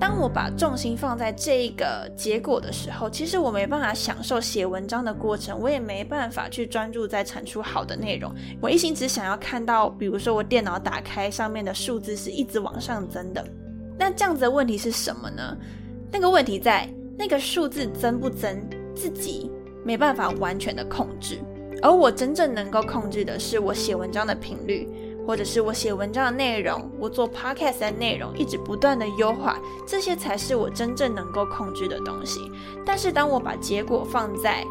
当我把重心放在这个结果的时候，其实我没办法享受写文章的过程，我也没办法去专注在产出好的内容。我一心只想要看到，比如说我电脑打开上面的数字是一直往上增的。那这样子的问题是什么呢？那个问题在那个数字增不增，自己没办法完全的控制，而我真正能够控制的是我写文章的频率。或者是我写文章的内容，我做 podcast 的内容，一直不断的优化，这些才是我真正能够控制的东西。但是当我把结果放在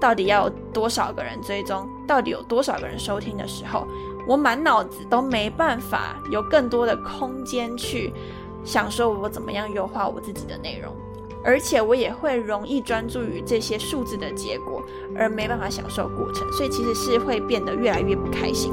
到底要有多少个人追踪，到底有多少个人收听的时候，我满脑子都没办法有更多的空间去想说我怎么样优化我自己的内容，而且我也会容易专注于这些数字的结果，而没办法享受过程，所以其实是会变得越来越不开心。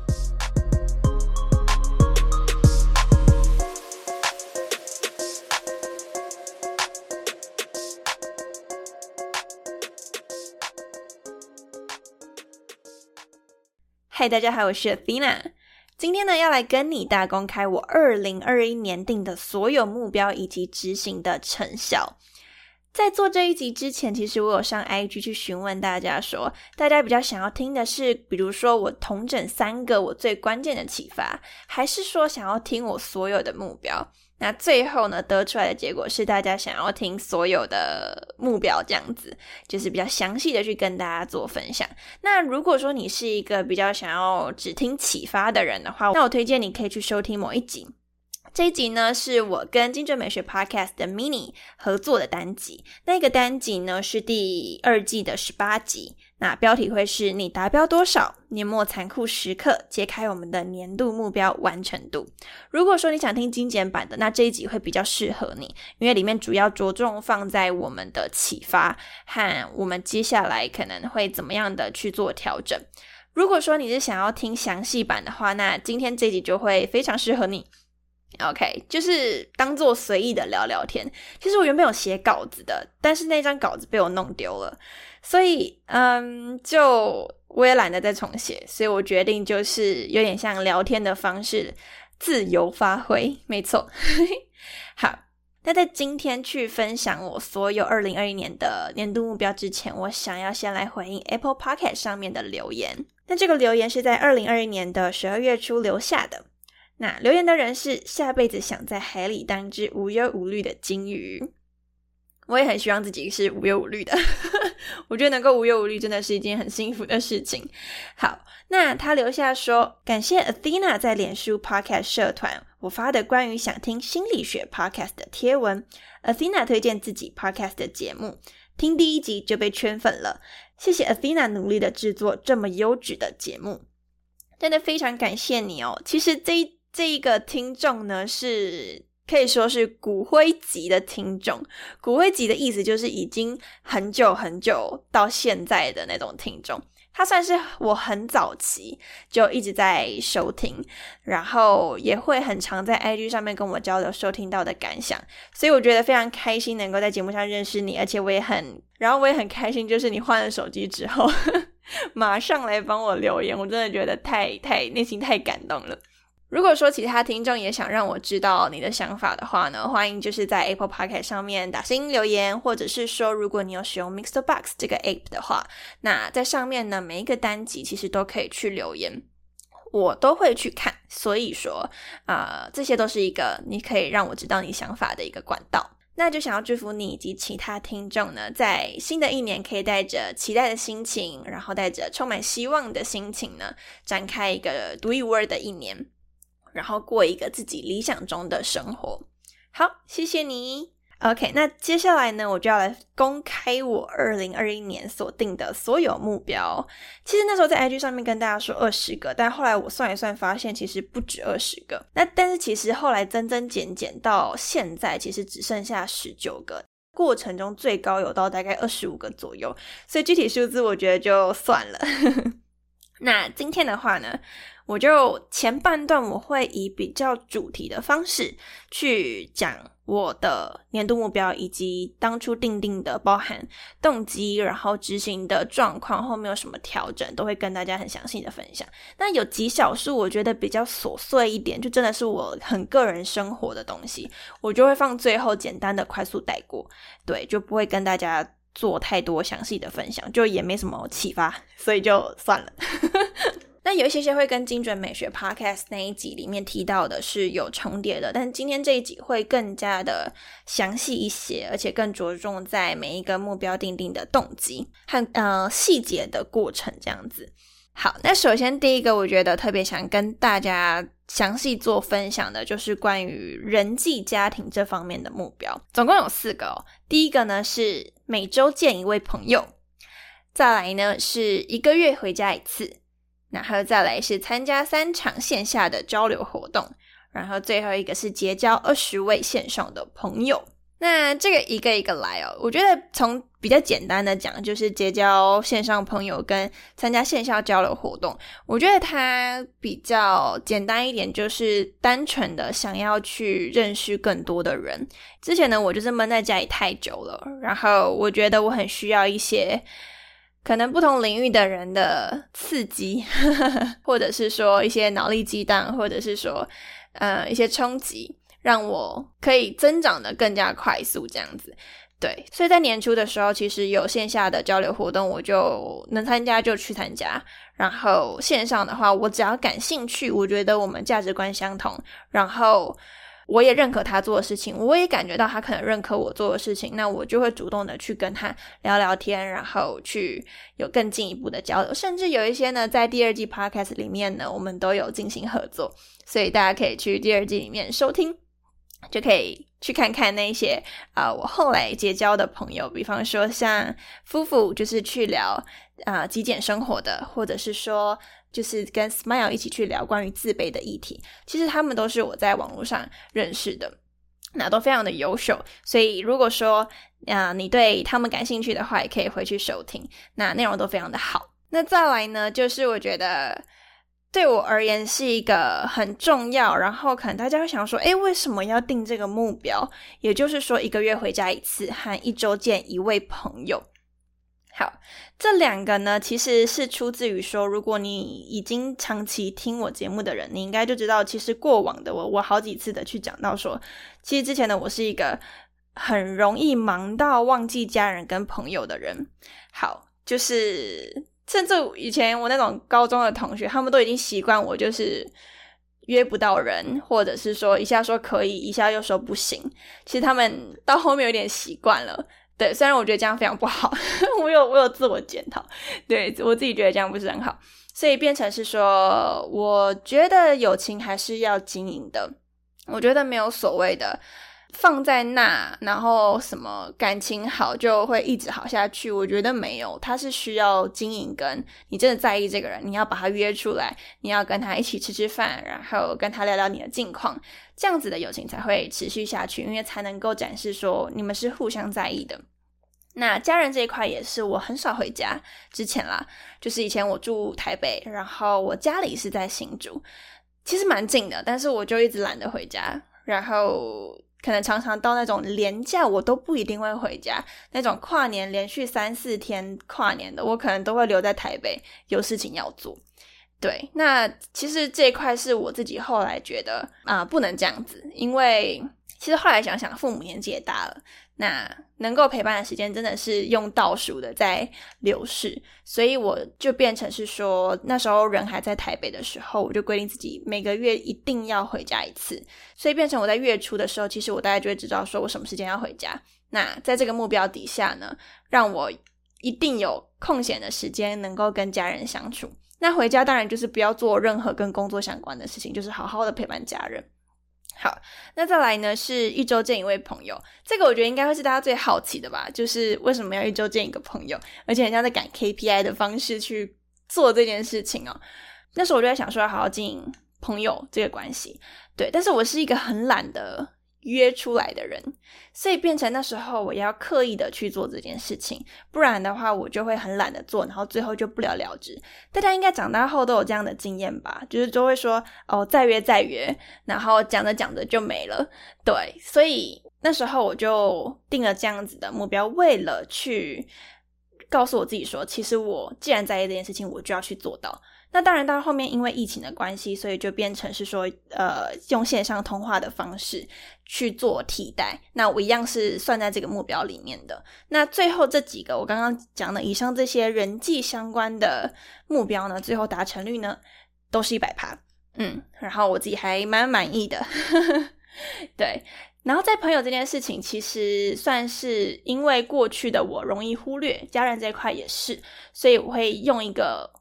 嗨，大家好，我是 Athena。今天呢，要来跟你大公开我二零二一年定的所有目标以及执行的成效。在做这一集之前，其实我有上 IG 去询问大家，说大家比较想要听的是，比如说我同整三个我最关键的启发，还是说想要听我所有的目标？那最后呢，得出来的结果是大家想要听所有的目标，这样子就是比较详细的去跟大家做分享。那如果说你是一个比较想要只听启发的人的话，那我推荐你可以去收听某一集。这一集呢，是我跟精准美学 Podcast 的 Mini 合作的单集。那个单集呢，是第二季的十八集。那标题会是你达标多少？年末残酷时刻，揭开我们的年度目标完成度。如果说你想听精简版的，那这一集会比较适合你，因为里面主要着重放在我们的启发和我们接下来可能会怎么样的去做调整。如果说你是想要听详细版的话，那今天这集就会非常适合你。OK，就是当做随意的聊聊天。其实我原本有写稿子的，但是那张稿子被我弄丢了，所以嗯，就我也懒得再重写，所以我决定就是有点像聊天的方式，自由发挥。没错，好。那在今天去分享我所有二零二一年的年度目标之前，我想要先来回应 Apple Pocket 上面的留言。那这个留言是在二零二一年的十二月初留下的。那留言的人是下辈子想在海里当只无忧无虑的金鱼，我也很希望自己是无忧无虑的。我觉得能够无忧无虑真的是一件很幸福的事情。好，那他留下说，感谢 Athena 在脸书 Podcast 社团我发的关于想听心理学 Podcast 的贴文，Athena 推荐自己 Podcast 的节目，听第一集就被圈粉了。谢谢 Athena 努力的制作这么优质的节目，真的非常感谢你哦。其实这一。这一个听众呢，是可以说是骨灰级的听众。骨灰级的意思就是已经很久很久到现在的那种听众。他算是我很早期就一直在收听，然后也会很常在 IG 上面跟我交流收听到的感想。所以我觉得非常开心能够在节目上认识你，而且我也很，然后我也很开心，就是你换了手机之后，马上来帮我留言，我真的觉得太太内心太感动了。如果说其他听众也想让我知道你的想法的话呢，欢迎就是在 Apple Podcast 上面打新留言，或者是说如果你有使用 Mixed Box 这个 App 的话，那在上面呢每一个单集其实都可以去留言，我都会去看。所以说啊，这些都是一个你可以让我知道你想法的一个管道。那就想要祝福你以及其他听众呢，在新的一年可以带着期待的心情，然后带着充满希望的心情呢，展开一个独一无二的一年。然后过一个自己理想中的生活。好，谢谢你。OK，那接下来呢，我就要来公开我二零二一年所定的所有目标。其实那时候在 IG 上面跟大家说二十个，但后来我算一算，发现其实不止二十个。那但是其实后来增增减减到现在，其实只剩下十九个。过程中最高有到大概二十五个左右，所以具体数字我觉得就算了。那今天的话呢？我就前半段我会以比较主题的方式去讲我的年度目标，以及当初定定的包含动机，然后执行的状况，后面有什么调整，都会跟大家很详细的分享。那有极少数我觉得比较琐碎一点，就真的是我很个人生活的东西，我就会放最后简单的快速带过，对，就不会跟大家做太多详细的分享，就也没什么启发，所以就算了。那有一些些会跟精准美学 Podcast 那一集里面提到的是有重叠的，但今天这一集会更加的详细一些，而且更着重在每一个目标定定的动机和呃细节的过程这样子。好，那首先第一个我觉得特别想跟大家详细做分享的就是关于人际家庭这方面的目标，总共有四个哦。第一个呢是每周见一位朋友，再来呢是一个月回家一次。然后再来是参加三场线下的交流活动，然后最后一个是结交二十位线上的朋友。那这个一个一个来哦，我觉得从比较简单的讲，就是结交线上朋友跟参加线下交流活动。我觉得它比较简单一点，就是单纯的想要去认识更多的人。之前呢，我就是闷在家里太久了，然后我觉得我很需要一些。可能不同领域的人的刺激，或者是说一些脑力激荡，或者是说呃一些冲击，让我可以增长的更加快速，这样子。对，所以在年初的时候，其实有线下的交流活动，我就能参加就去参加。然后线上的话，我只要感兴趣，我觉得我们价值观相同，然后。我也认可他做的事情，我也感觉到他可能认可我做的事情，那我就会主动的去跟他聊聊天，然后去有更进一步的交流，甚至有一些呢，在第二季 podcast 里面呢，我们都有进行合作，所以大家可以去第二季里面收听，就可以去看看那些啊，我后来结交的朋友，比方说像夫妇，就是去聊啊极简生活的，或者是说。就是跟 Smile 一起去聊关于自卑的议题，其实他们都是我在网络上认识的，那都非常的优秀。所以如果说啊你对他们感兴趣的话，也可以回去收听，那内容都非常的好。那再来呢，就是我觉得对我而言是一个很重要，然后可能大家会想说，诶，为什么要定这个目标？也就是说，一个月回家一次，和一周见一位朋友。好，这两个呢，其实是出自于说，如果你已经长期听我节目的人，你应该就知道，其实过往的我，我好几次的去讲到说，其实之前的我是一个很容易忙到忘记家人跟朋友的人。好，就是甚至以前我那种高中的同学，他们都已经习惯我就是约不到人，或者是说一下说可以，一下又说不行。其实他们到后面有点习惯了。对，虽然我觉得这样非常不好，我有我有自我检讨，对我自己觉得这样不是很好，所以变成是说，我觉得友情还是要经营的，我觉得没有所谓的放在那，然后什么感情好就会一直好下去，我觉得没有，他是需要经营，跟你真的在意这个人，你要把他约出来，你要跟他一起吃吃饭，然后跟他聊聊你的近况，这样子的友情才会持续下去，因为才能够展示说你们是互相在意的。那家人这一块也是我很少回家。之前啦，就是以前我住台北，然后我家里是在新竹，其实蛮近的，但是我就一直懒得回家。然后可能常常到那种年假，我都不一定会回家。那种跨年连续三四天跨年的，我可能都会留在台北，有事情要做。对，那其实这一块是我自己后来觉得啊，不能这样子，因为其实后来想想，父母年纪也大了。那能够陪伴的时间真的是用倒数的在流逝，所以我就变成是说，那时候人还在台北的时候，我就规定自己每个月一定要回家一次，所以变成我在月初的时候，其实我大概就会知道说我什么时间要回家。那在这个目标底下呢，让我一定有空闲的时间能够跟家人相处。那回家当然就是不要做任何跟工作相关的事情，就是好好的陪伴家人。好，那再来呢是一周见一位朋友，这个我觉得应该会是大家最好奇的吧，就是为什么要一周见一个朋友，而且人家在赶 KPI 的方式去做这件事情哦。那时候我就在想说要好好经营朋友这个关系，对，但是我是一个很懒的。约出来的人，所以变成那时候我要刻意的去做这件事情，不然的话我就会很懒得做，然后最后就不了了之。大家应该长大后都有这样的经验吧？就是都会说哦再约再约，然后讲着讲着就没了。对，所以那时候我就定了这样子的目标，为了去告诉我自己说，其实我既然在意这件事情，我就要去做到。那当然，到后面因为疫情的关系，所以就变成是说，呃，用线上通话的方式去做替代。那我一样是算在这个目标里面的。那最后这几个我刚刚讲的以上这些人际相关的目标呢，最后达成率呢都是一百趴，嗯，然后我自己还蛮满意的。对，然后在朋友这件事情，其实算是因为过去的我容易忽略家人这一块也是，所以我会用一个。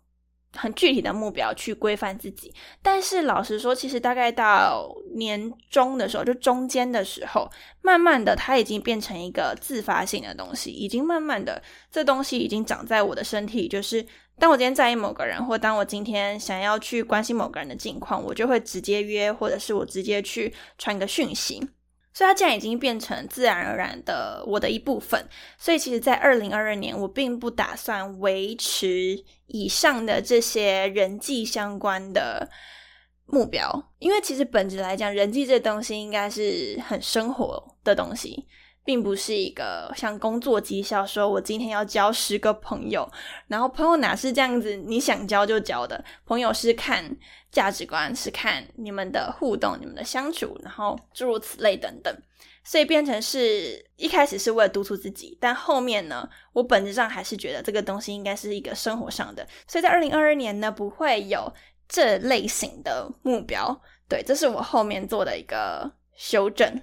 很具体的目标去规范自己，但是老实说，其实大概到年终的时候，就中间的时候，慢慢的它已经变成一个自发性的东西，已经慢慢的这东西已经长在我的身体，就是当我今天在意某个人，或当我今天想要去关心某个人的近况，我就会直接约，或者是我直接去传个讯息。所以它既然已经变成自然而然的我的一部分，所以其实，在二零二二年，我并不打算维持以上的这些人际相关的目标，因为其实本质来讲，人际这东西应该是很生活的东西。并不是一个像工作绩效，说我今天要交十个朋友，然后朋友哪是这样子，你想交就交的。朋友是看价值观，是看你们的互动、你们的相处，然后诸如此类等等。所以变成是一开始是为了督促自己，但后面呢，我本质上还是觉得这个东西应该是一个生活上的。所以在二零二二年呢，不会有这类型的目标。对，这是我后面做的一个修正。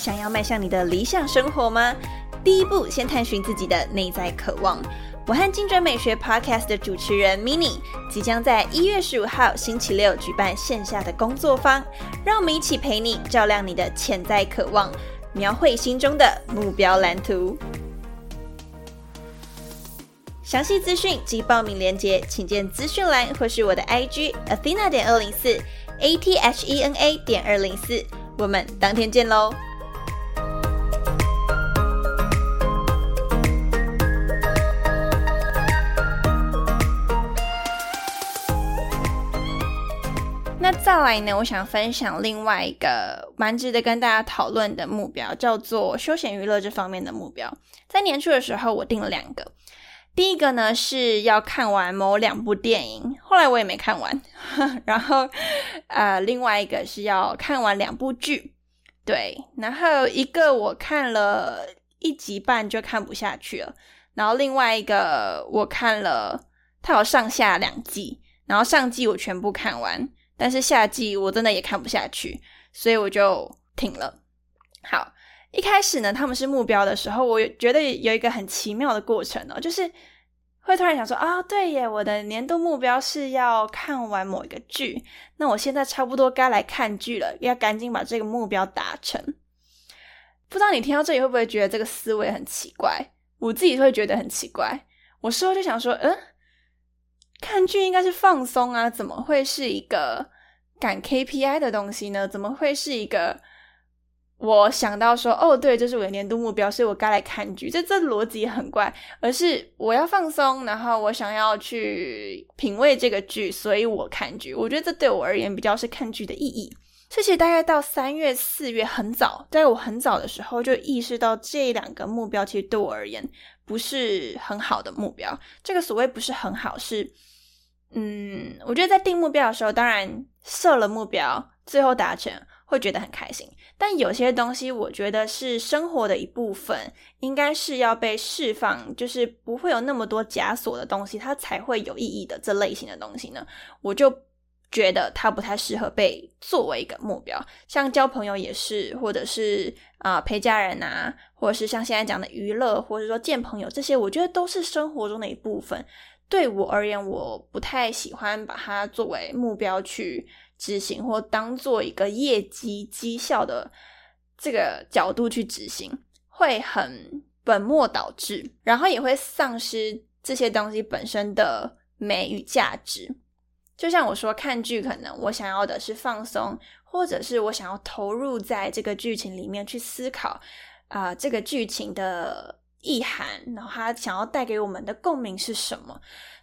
想要迈向你的理想生活吗？第一步，先探寻自己的内在渴望。我和精准美学 Podcast 的主持人 Mini 即将在一月十五号星期六举办线下的工作坊，让我们一起陪你照亮你的潜在渴望，描绘心中的目标蓝图。详细资讯及报名链接，请见资讯栏或是我的 IG Athena 点二零四 A T H E N A 点二零四。我们当天见喽！再来呢，我想分享另外一个蛮值得跟大家讨论的目标，叫做休闲娱乐这方面的目标。在年初的时候，我定了两个。第一个呢是要看完某两部电影，后来我也没看完。然后，呃，另外一个是要看完两部剧，对。然后一个我看了一集半就看不下去了，然后另外一个我看了，它有上下两季，然后上季我全部看完。但是夏季我真的也看不下去，所以我就停了。好，一开始呢，他们是目标的时候，我觉得有一个很奇妙的过程哦，就是会突然想说啊，对耶，我的年度目标是要看完某一个剧，那我现在差不多该来看剧了，要赶紧把这个目标达成。不知道你听到这里会不会觉得这个思维很奇怪？我自己会觉得很奇怪。我事后就想说，嗯。看剧应该是放松啊，怎么会是一个赶 KPI 的东西呢？怎么会是一个我想到说哦，对，这是我的年度目标，所以我该来看剧。这这逻辑很怪，而是我要放松，然后我想要去品味这个剧，所以我看剧。我觉得这对我而言比较是看剧的意义。所以其实大概到三月、四月很早，在我很早的时候就意识到这两个目标其实对我而言不是很好的目标。这个所谓不是很好是。嗯，我觉得在定目标的时候，当然设了目标，最后达成会觉得很开心。但有些东西，我觉得是生活的一部分，应该是要被释放，就是不会有那么多枷锁的东西，它才会有意义的。这类型的东西呢，我就觉得它不太适合被作为一个目标，像交朋友也是，或者是啊陪家人啊，或者是像现在讲的娱乐，或者说见朋友这些，我觉得都是生活中的一部分。对我而言，我不太喜欢把它作为目标去执行，或当做一个业绩绩效的这个角度去执行，会很本末倒置，然后也会丧失这些东西本身的美与价值。就像我说，看剧可能我想要的是放松，或者是我想要投入在这个剧情里面去思考啊，这个剧情的意涵，然后他想要带给我们的共鸣是什么？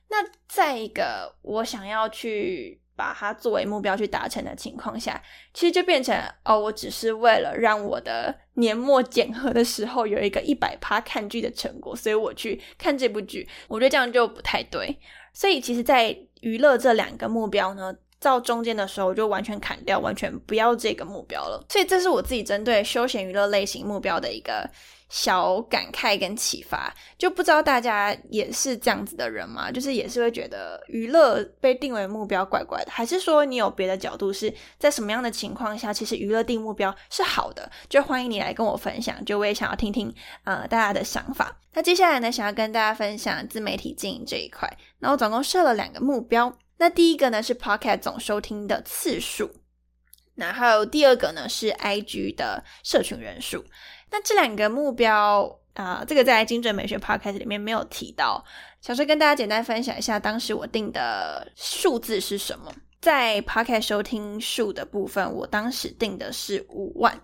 那在一个我想要去把它作为目标去达成的情况下，其实就变成哦，我只是为了让我的年末检核的时候有一个一百趴看剧的成果，所以我去看这部剧，我觉得这样就不太对。所以其实，在娱乐这两个目标呢，到中间的时候我就完全砍掉，完全不要这个目标了。所以这是我自己针对休闲娱乐类型目标的一个小感慨跟启发。就不知道大家也是这样子的人吗？就是也是会觉得娱乐被定为目标怪怪的，还是说你有别的角度？是在什么样的情况下，其实娱乐定目标是好的？就欢迎你来跟我分享。就我也想要听听呃大家的想法。那接下来呢，想要跟大家分享自媒体经营这一块。那我总共设了两个目标。那第一个呢是 Pocket 总收听的次数，然后第二个呢是 IG 的社群人数。那这两个目标啊，这个在精准美学 Podcast 里面没有提到，想说跟大家简单分享一下，当时我定的数字是什么？在 Podcast 收听数的部分，我当时定的是五万。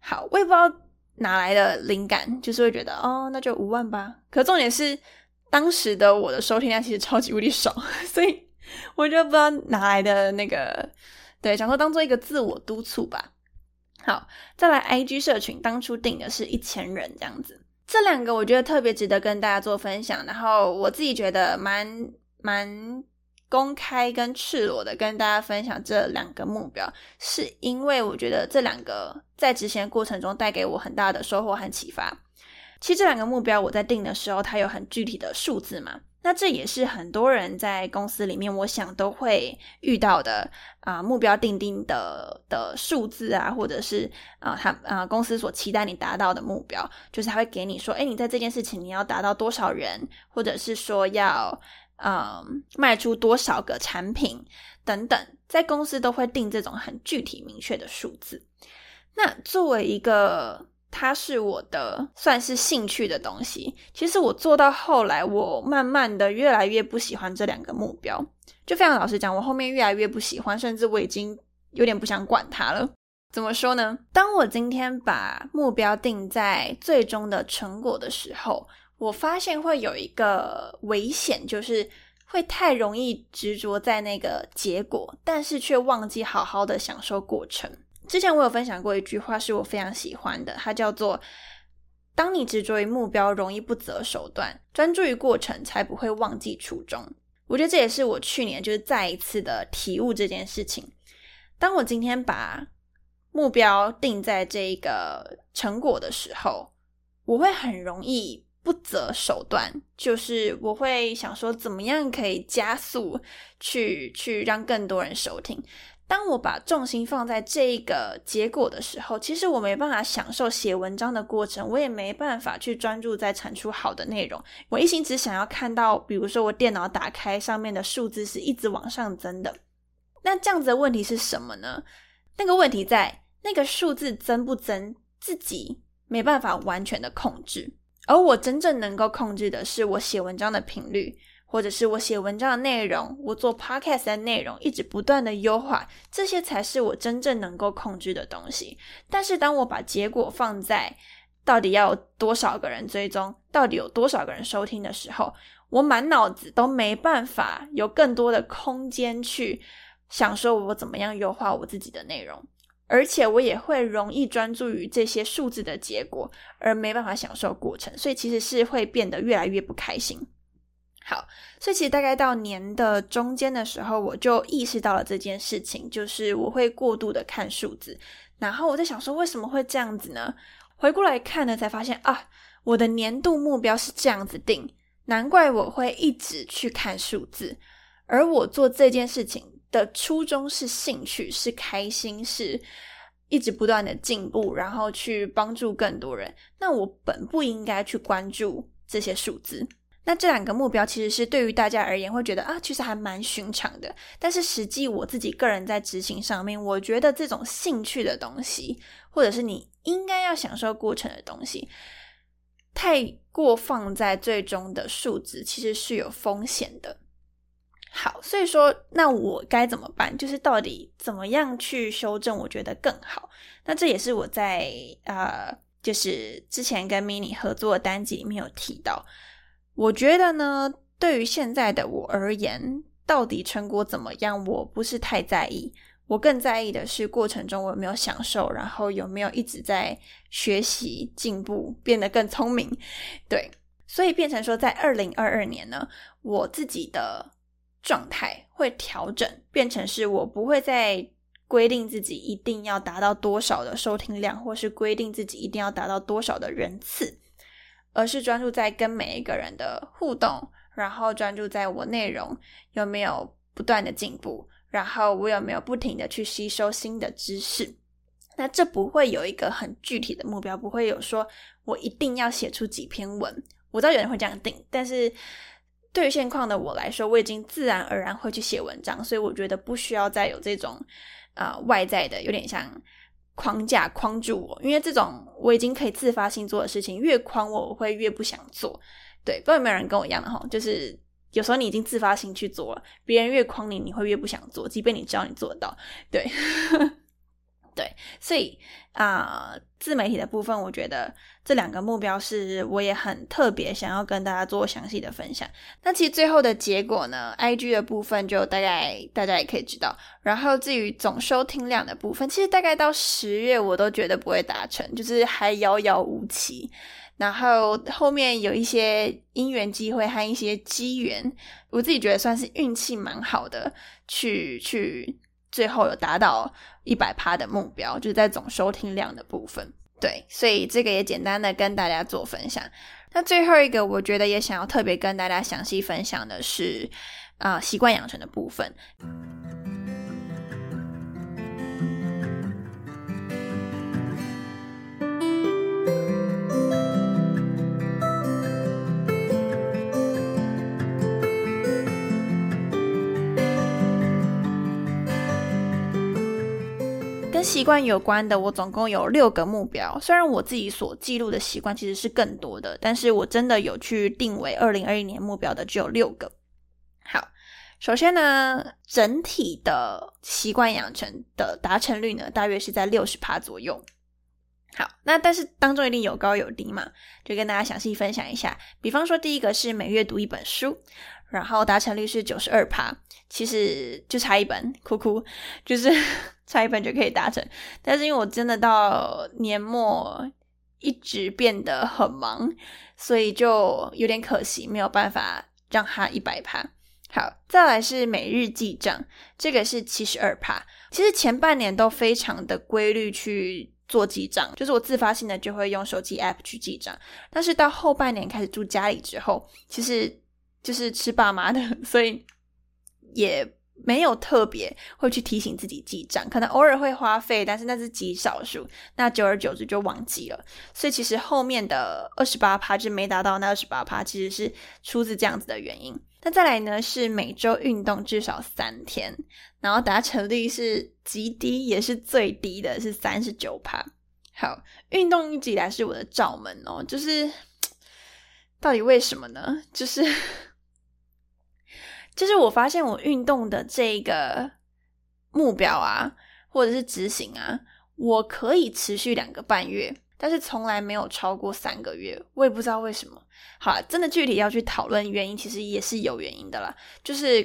好，我也不知道哪来的灵感，就是会觉得哦，那就五万吧。可重点是，当时的我的收听量其实超级无敌少，所以。我就不知道哪来的那个，对，想说当做一个自我督促吧。好，再来 IG 社群，当初定的是一千人这样子。这两个我觉得特别值得跟大家做分享，然后我自己觉得蛮蛮公开跟赤裸的跟大家分享这两个目标，是因为我觉得这两个在执行过程中带给我很大的收获和启发。其实这两个目标我在定的时候，它有很具体的数字嘛。那这也是很多人在公司里面，我想都会遇到的啊，目标定定的的数字啊，或者是啊，他啊公司所期待你达到的目标，就是他会给你说，哎，你在这件事情你要达到多少人，或者是说要嗯卖出多少个产品等等，在公司都会定这种很具体明确的数字。那作为一个它是我的算是兴趣的东西。其实我做到后来，我慢慢的越来越不喜欢这两个目标。就非常老实讲，我后面越来越不喜欢，甚至我已经有点不想管它了。怎么说呢？当我今天把目标定在最终的成果的时候，我发现会有一个危险，就是会太容易执着在那个结果，但是却忘记好好的享受过程。之前我有分享过一句话，是我非常喜欢的，它叫做：“当你执着于目标，容易不择手段；专注于过程，才不会忘记初衷。”我觉得这也是我去年就是再一次的体悟这件事情。当我今天把目标定在这一个成果的时候，我会很容易不择手段，就是我会想说，怎么样可以加速去去让更多人收听。当我把重心放在这个结果的时候，其实我没办法享受写文章的过程，我也没办法去专注在产出好的内容。我一心只想要看到，比如说我电脑打开上面的数字是一直往上增的。那这样子的问题是什么呢？那个问题在那个数字增不增，自己没办法完全的控制，而我真正能够控制的是我写文章的频率。或者是我写文章的内容，我做 podcast 的内容，一直不断的优化，这些才是我真正能够控制的东西。但是当我把结果放在到底要有多少个人追踪，到底有多少个人收听的时候，我满脑子都没办法有更多的空间去想说我怎么样优化我自己的内容，而且我也会容易专注于这些数字的结果，而没办法享受过程，所以其实是会变得越来越不开心。好，所以其实大概到年的中间的时候，我就意识到了这件事情，就是我会过度的看数字，然后我在想说，为什么会这样子呢？回过来看呢，才发现啊，我的年度目标是这样子定，难怪我会一直去看数字，而我做这件事情的初衷是兴趣，是开心，是一直不断的进步，然后去帮助更多人。那我本不应该去关注这些数字。那这两个目标其实是对于大家而言会觉得啊，其实还蛮寻常的。但是实际我自己个人在执行上面，我觉得这种兴趣的东西，或者是你应该要享受过程的东西，太过放在最终的数值，其实是有风险的。好，所以说，那我该怎么办？就是到底怎么样去修正，我觉得更好。那这也是我在呃，就是之前跟 mini 合作的单集里面有提到。我觉得呢，对于现在的我而言，到底成果怎么样，我不是太在意。我更在意的是过程中我有没有享受，然后有没有一直在学习、进步、变得更聪明。对，所以变成说，在二零二二年呢，我自己的状态会调整，变成是我不会再规定自己一定要达到多少的收听量，或是规定自己一定要达到多少的人次。而是专注在跟每一个人的互动，然后专注在我内容有没有不断的进步，然后我有没有不停的去吸收新的知识。那这不会有一个很具体的目标，不会有说我一定要写出几篇文。我知道有人会这样定，但是对于现况的我来说，我已经自然而然会去写文章，所以我觉得不需要再有这种啊外在的，有点像。框架框住我，因为这种我已经可以自发性做的事情，越框我，我会越不想做。对，不知道有没有人跟我一样的哈，就是有时候你已经自发性去做了，别人越框你，你会越不想做，即便你知道你做得到。对。对，所以啊，自媒体的部分，我觉得这两个目标是我也很特别想要跟大家做详细的分享。那其实最后的结果呢，IG 的部分就大概大家也可以知道。然后至于总收听量的部分，其实大概到十月我都觉得不会达成，就是还遥遥无期。然后后面有一些因缘机会和一些机缘，我自己觉得算是运气蛮好的，去去。最后有达到一百趴的目标，就是在总收听量的部分。对，所以这个也简单的跟大家做分享。那最后一个，我觉得也想要特别跟大家详细分享的是，啊，习惯养成的部分。跟习惯有关的，我总共有六个目标。虽然我自己所记录的习惯其实是更多的，但是我真的有去定为二零二一年目标的只有六个。好，首先呢，整体的习惯养成的达成率呢，大约是在六十趴左右。好，那但是当中一定有高有低嘛，就跟大家详细分享一下。比方说，第一个是每月读一本书。然后达成率是九十二趴，其实就差一本，哭哭，就是 差一本就可以达成。但是因为我真的到年末一直变得很忙，所以就有点可惜，没有办法让它一百趴。好，再来是每日记账，这个是七十二趴。其实前半年都非常的规律去做记账，就是我自发性的就会用手机 app 去记账。但是到后半年开始住家里之后，其实。就是吃爸妈的，所以也没有特别会去提醒自己记账，可能偶尔会花费，但是那是极少数，那久而久之就忘记了。所以其实后面的二十八趴就没达到那二十八趴，其实是出自这样子的原因。那再来呢，是每周运动至少三天，然后达成率是极低，也是最低的，是三十九趴。好，运动一直以来是我的罩门哦，就是 到底为什么呢？就是。就是我发现我运动的这个目标啊，或者是执行啊，我可以持续两个半月，但是从来没有超过三个月。我也不知道为什么。好，真的具体要去讨论原因，其实也是有原因的啦。就是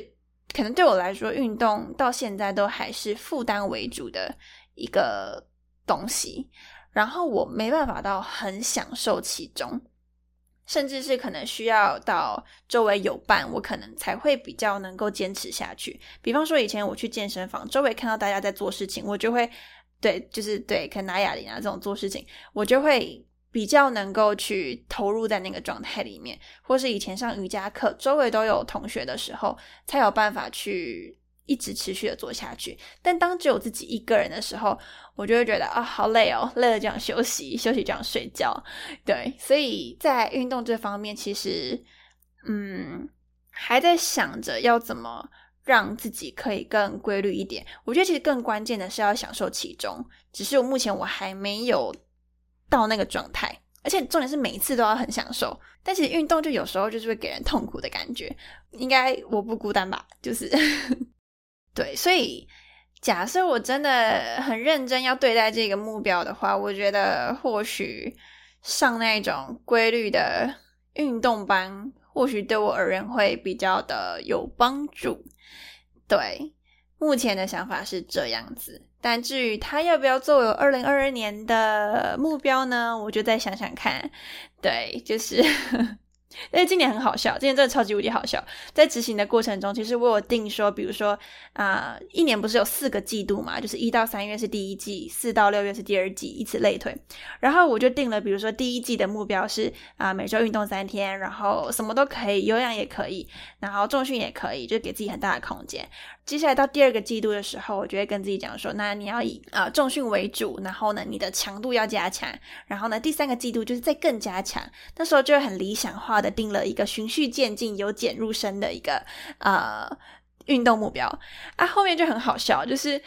可能对我来说，运动到现在都还是负担为主的一个东西，然后我没办法到很享受其中。甚至是可能需要到周围有伴，我可能才会比较能够坚持下去。比方说，以前我去健身房，周围看到大家在做事情，我就会对，就是对，可能拿哑铃啊这种做事情，我就会比较能够去投入在那个状态里面。或是以前上瑜伽课，周围都有同学的时候，才有办法去一直持续的做下去。但当只有自己一个人的时候，我就会觉得啊，好累哦，累了就想休息，休息就想睡觉。对，所以在运动这方面，其实嗯，还在想着要怎么让自己可以更规律一点。我觉得其实更关键的是要享受其中，只是我目前我还没有到那个状态。而且重点是每一次都要很享受，但其实运动就有时候就是会给人痛苦的感觉。应该我不孤单吧？就是对，所以假设我真的很认真要对待这个目标的话，我觉得或许上那种规律的运动班，或许对我而言会比较的有帮助。对，目前的想法是这样子。但至于他要不要作为二零二二年的目标呢？我就再想想看。对，就是。因为今年很好笑，今年真的超级无敌好笑。在执行的过程中，其实我有定说，比如说啊，一年不是有四个季度嘛，就是一到三月是第一季，四到六月是第二季，以此类推。然后我就定了，比如说第一季的目标是啊，每周运动三天，然后什么都可以，有氧也可以，然后重训也可以，就给自己很大的空间。接下来到第二个季度的时候，我就会跟自己讲说，那你要以啊重训为主，然后呢，你的强度要加强，然后呢，第三个季度就是再更加强。那时候就很理想化的定了一个循序渐进、由俭入深的一个呃运动目标啊。后面就很好笑，就是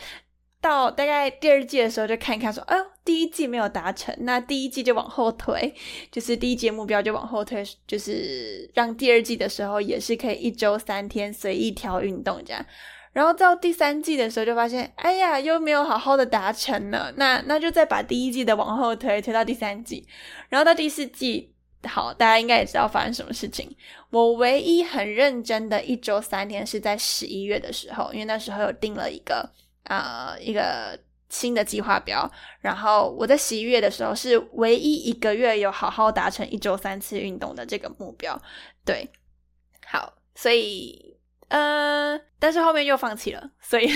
到大概第二季的时候，就看一看说，哎，第一季没有达成，那第一季就往后推，就是第一季目标就往后推，就是让第二季的时候也是可以一周三天随意挑运动这样。然后到第三季的时候，就发现，哎呀，又没有好好的达成呢。那那就再把第一季的往后推，推到第三季。然后到第四季，好，大家应该也知道发生什么事情。我唯一很认真的一周三天是在十一月的时候，因为那时候有定了一个呃一个新的计划表。然后我在十一月的时候是唯一一个月有好好达成一周三次运动的这个目标。对，好，所以。嗯，但是后面又放弃了，所以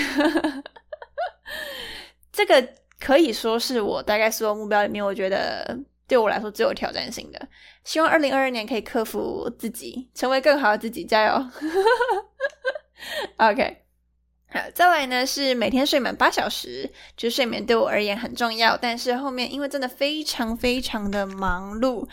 这个可以说是我大概所有目标里面，我觉得对我来说最有挑战性的。希望二零二二年可以克服自己，成为更好的自己，加油！OK，好，再来呢是每天睡满八小时，就是睡眠对我而言很重要。但是后面因为真的非常非常的忙碌。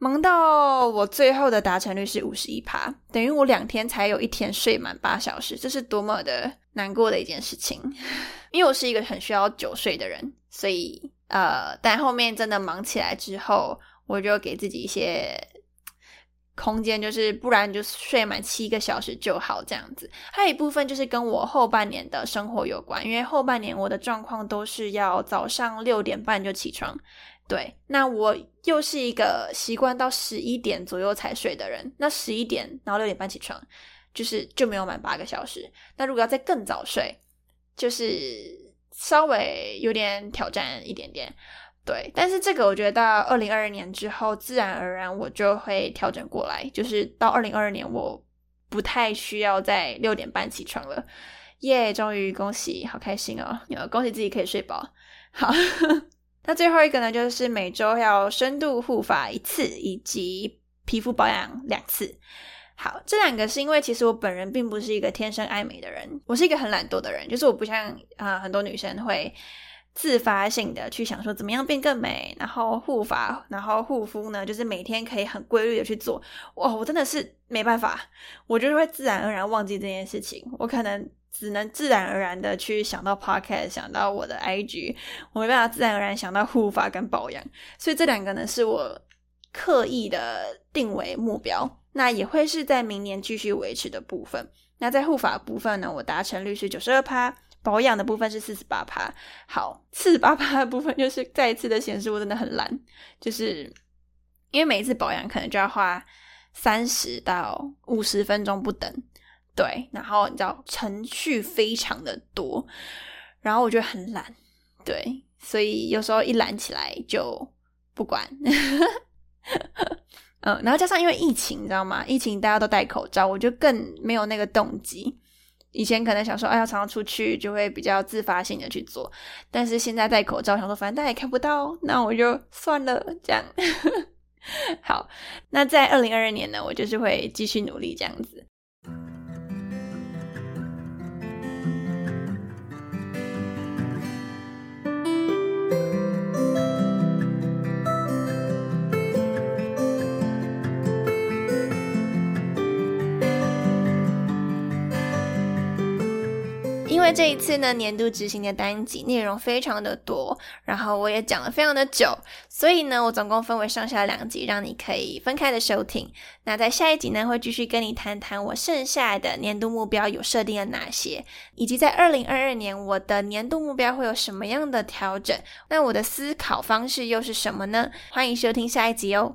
忙到我最后的达成率是五十一趴，等于我两天才有一天睡满八小时，这是多么的难过的一件事情。因为我是一个很需要久睡的人，所以呃，但后面真的忙起来之后，我就给自己一些空间，就是不然就睡满七个小时就好这样子。还有一部分就是跟我后半年的生活有关，因为后半年我的状况都是要早上六点半就起床。对，那我又是一个习惯到十一点左右才睡的人。那十一点，然后六点半起床，就是就没有满八个小时。那如果要再更早睡，就是稍微有点挑战一点点。对，但是这个我觉得到二零二二年之后，自然而然我就会调整过来。就是到二零二二年，我不太需要在六点半起床了。耶，终于恭喜，好开心哦！恭喜自己可以睡饱。好。那最后一个呢，就是每周要深度护发一次，以及皮肤保养两次。好，这两个是因为其实我本人并不是一个天生爱美的人，我是一个很懒惰的人，就是我不像啊很多女生会自发性的去想说怎么样变更美，然后护发，然后护肤呢，就是每天可以很规律的去做。哇，我真的是没办法，我就是会自然而然忘记这件事情，我可能。只能自然而然的去想到 podcast，想到我的 IG，我没办法自然而然想到护发跟保养，所以这两个呢是我刻意的定为目标，那也会是在明年继续维持的部分。那在护发部分呢，我达成率是九十二趴，保养的部分是四十八趴。好，四十八趴的部分就是再一次的显示我真的很懒，就是因为每一次保养可能就要花三十到五十分钟不等。对，然后你知道程序非常的多，然后我觉得很懒，对，所以有时候一懒起来就不管，嗯，然后加上因为疫情，你知道吗？疫情大家都戴口罩，我就更没有那个动机。以前可能想说，哎，要常常出去，就会比较自发性的去做，但是现在戴口罩，想说反正大家也看不到，那我就算了，这样。好，那在二零二二年呢，我就是会继续努力这样子。为这一次呢，年度执行的单集内容非常的多，然后我也讲了非常的久，所以呢，我总共分为上下两集，让你可以分开的收听。那在下一集呢，会继续跟你谈谈我剩下的年度目标有设定了哪些，以及在二零二二年我的年度目标会有什么样的调整。那我的思考方式又是什么呢？欢迎收听下一集哦。